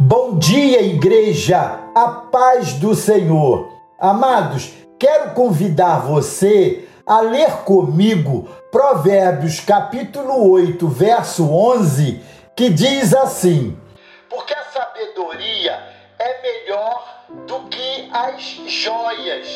Bom dia, igreja, a paz do Senhor. Amados, quero convidar você a ler comigo Provérbios capítulo 8, verso 11, que diz assim: Porque a sabedoria é melhor do que as joias,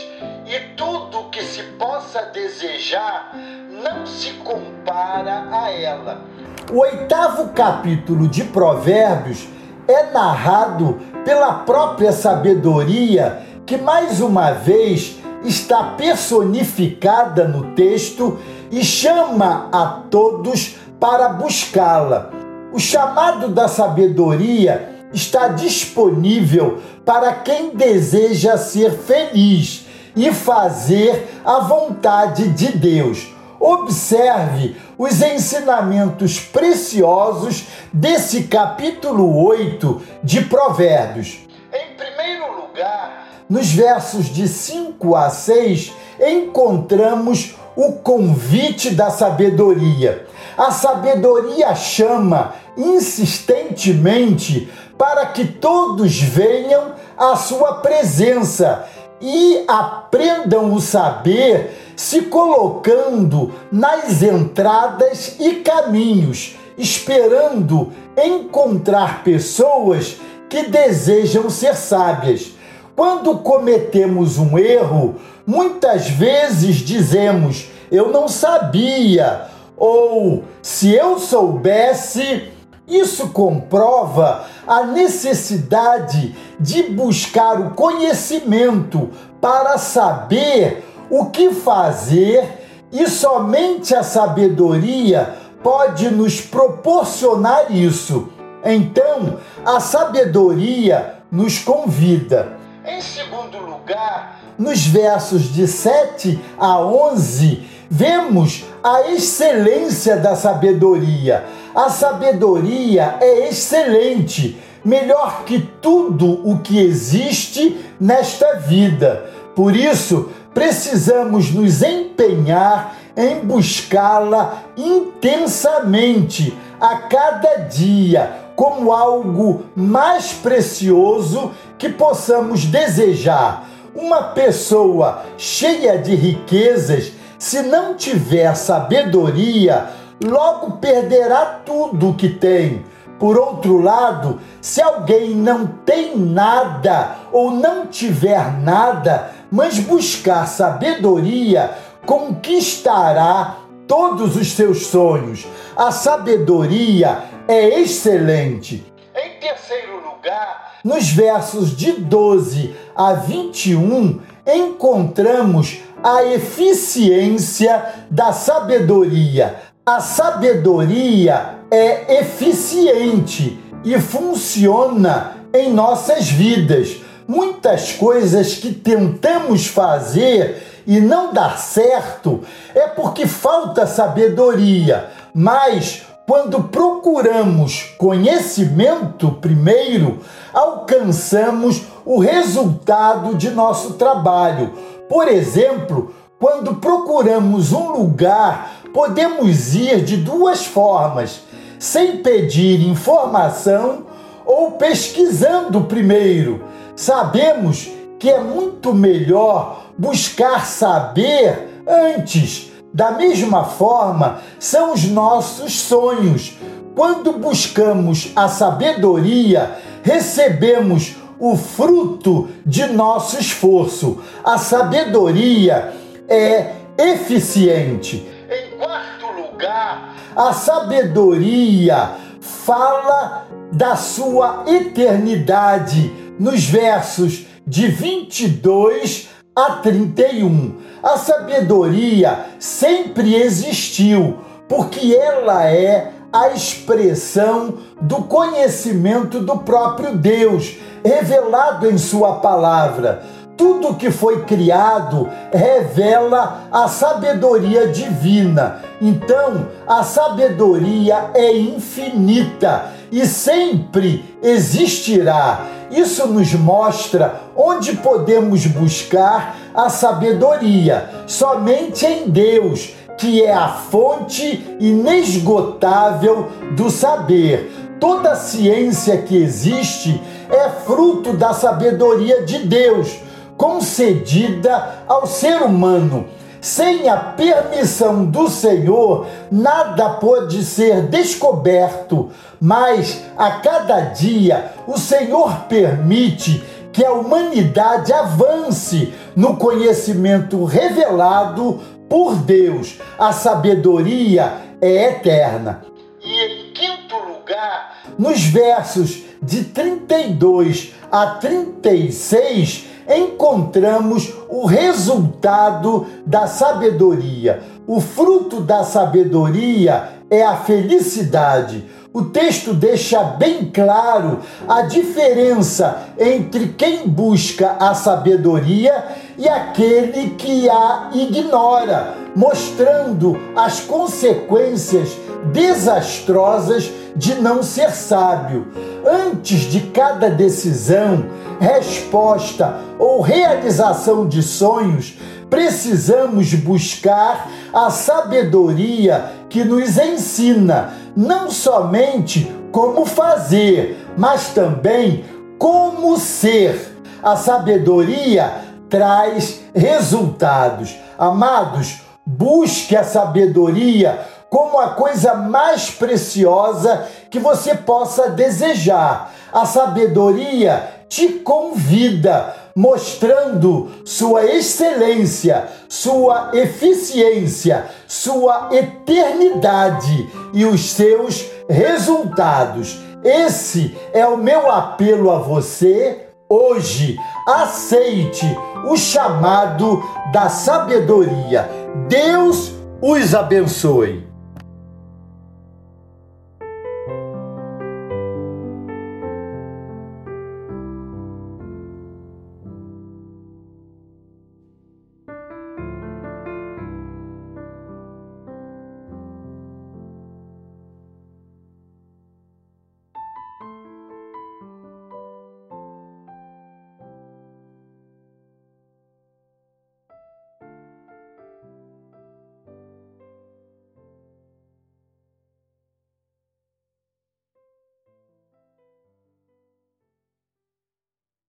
e tudo que se possa desejar não se compara a ela. O oitavo capítulo de Provérbios é narrado pela própria sabedoria, que mais uma vez está personificada no texto e chama a todos para buscá-la. O chamado da sabedoria está disponível para quem deseja ser feliz e fazer a vontade de Deus. Observe os ensinamentos preciosos desse capítulo 8 de Provérbios. Em primeiro lugar, nos versos de 5 a 6, encontramos o convite da sabedoria. A sabedoria chama insistentemente para que todos venham à sua presença e aprendam o saber se colocando nas entradas e caminhos, esperando encontrar pessoas que desejam ser sábias. Quando cometemos um erro, muitas vezes dizemos: Eu não sabia, ou se eu soubesse. Isso comprova a necessidade de buscar o conhecimento para saber o que fazer e somente a sabedoria pode nos proporcionar isso. Então, a sabedoria nos convida. Em segundo lugar, nos versos de 7 a 11, vemos a excelência da sabedoria. A sabedoria é excelente, melhor que tudo o que existe nesta vida. Por isso, precisamos nos empenhar em buscá-la intensamente a cada dia como algo mais precioso que possamos desejar. Uma pessoa cheia de riquezas, se não tiver sabedoria, logo perderá tudo o que tem. Por outro lado, se alguém não tem nada ou não tiver nada, mas buscar sabedoria, conquistará todos os seus sonhos. A sabedoria é excelente. Em terceiro lugar, nos versos de 12 a 21, encontramos a eficiência da sabedoria. A sabedoria é eficiente e funciona em nossas vidas muitas coisas que tentamos fazer e não dar certo é porque falta sabedoria. Mas quando procuramos conhecimento primeiro, alcançamos o resultado de nosso trabalho. Por exemplo, quando procuramos um lugar, podemos ir de duas formas: sem pedir informação ou pesquisando primeiro. Sabemos que é muito melhor buscar saber antes. Da mesma forma, são os nossos sonhos. Quando buscamos a sabedoria, recebemos o fruto de nosso esforço. A sabedoria é eficiente. Em quarto lugar, a sabedoria fala da sua eternidade nos versos de 22 a 31. A sabedoria sempre existiu, porque ela é a expressão do conhecimento do próprio Deus, revelado em Sua palavra. Tudo que foi criado revela a sabedoria divina. Então, a sabedoria é infinita e sempre existirá. Isso nos mostra onde podemos buscar a sabedoria, somente em Deus, que é a fonte inesgotável do saber. toda ciência que existe é fruto da sabedoria de Deus, concedida ao ser humano. Sem a permissão do Senhor, nada pode ser descoberto, mas a cada dia o Senhor permite que a humanidade avance no conhecimento revelado por Deus. A sabedoria é eterna. E em quinto lugar, nos versos de 32 a 36, encontramos o resultado da sabedoria. O fruto da sabedoria é a felicidade. O texto deixa bem claro a diferença entre quem busca a sabedoria e aquele que a ignora, mostrando as consequências desastrosas de não ser sábio. Antes de cada decisão, resposta ou realização de sonhos, precisamos buscar a sabedoria que nos ensina não somente como fazer, mas também como ser. A sabedoria traz resultados. Amados, busque a sabedoria como a coisa mais preciosa que você possa desejar. A sabedoria te convida, mostrando sua excelência, sua eficiência, sua eternidade e os seus resultados. Esse é o meu apelo a você hoje. Aceite o chamado da sabedoria. Deus os abençoe.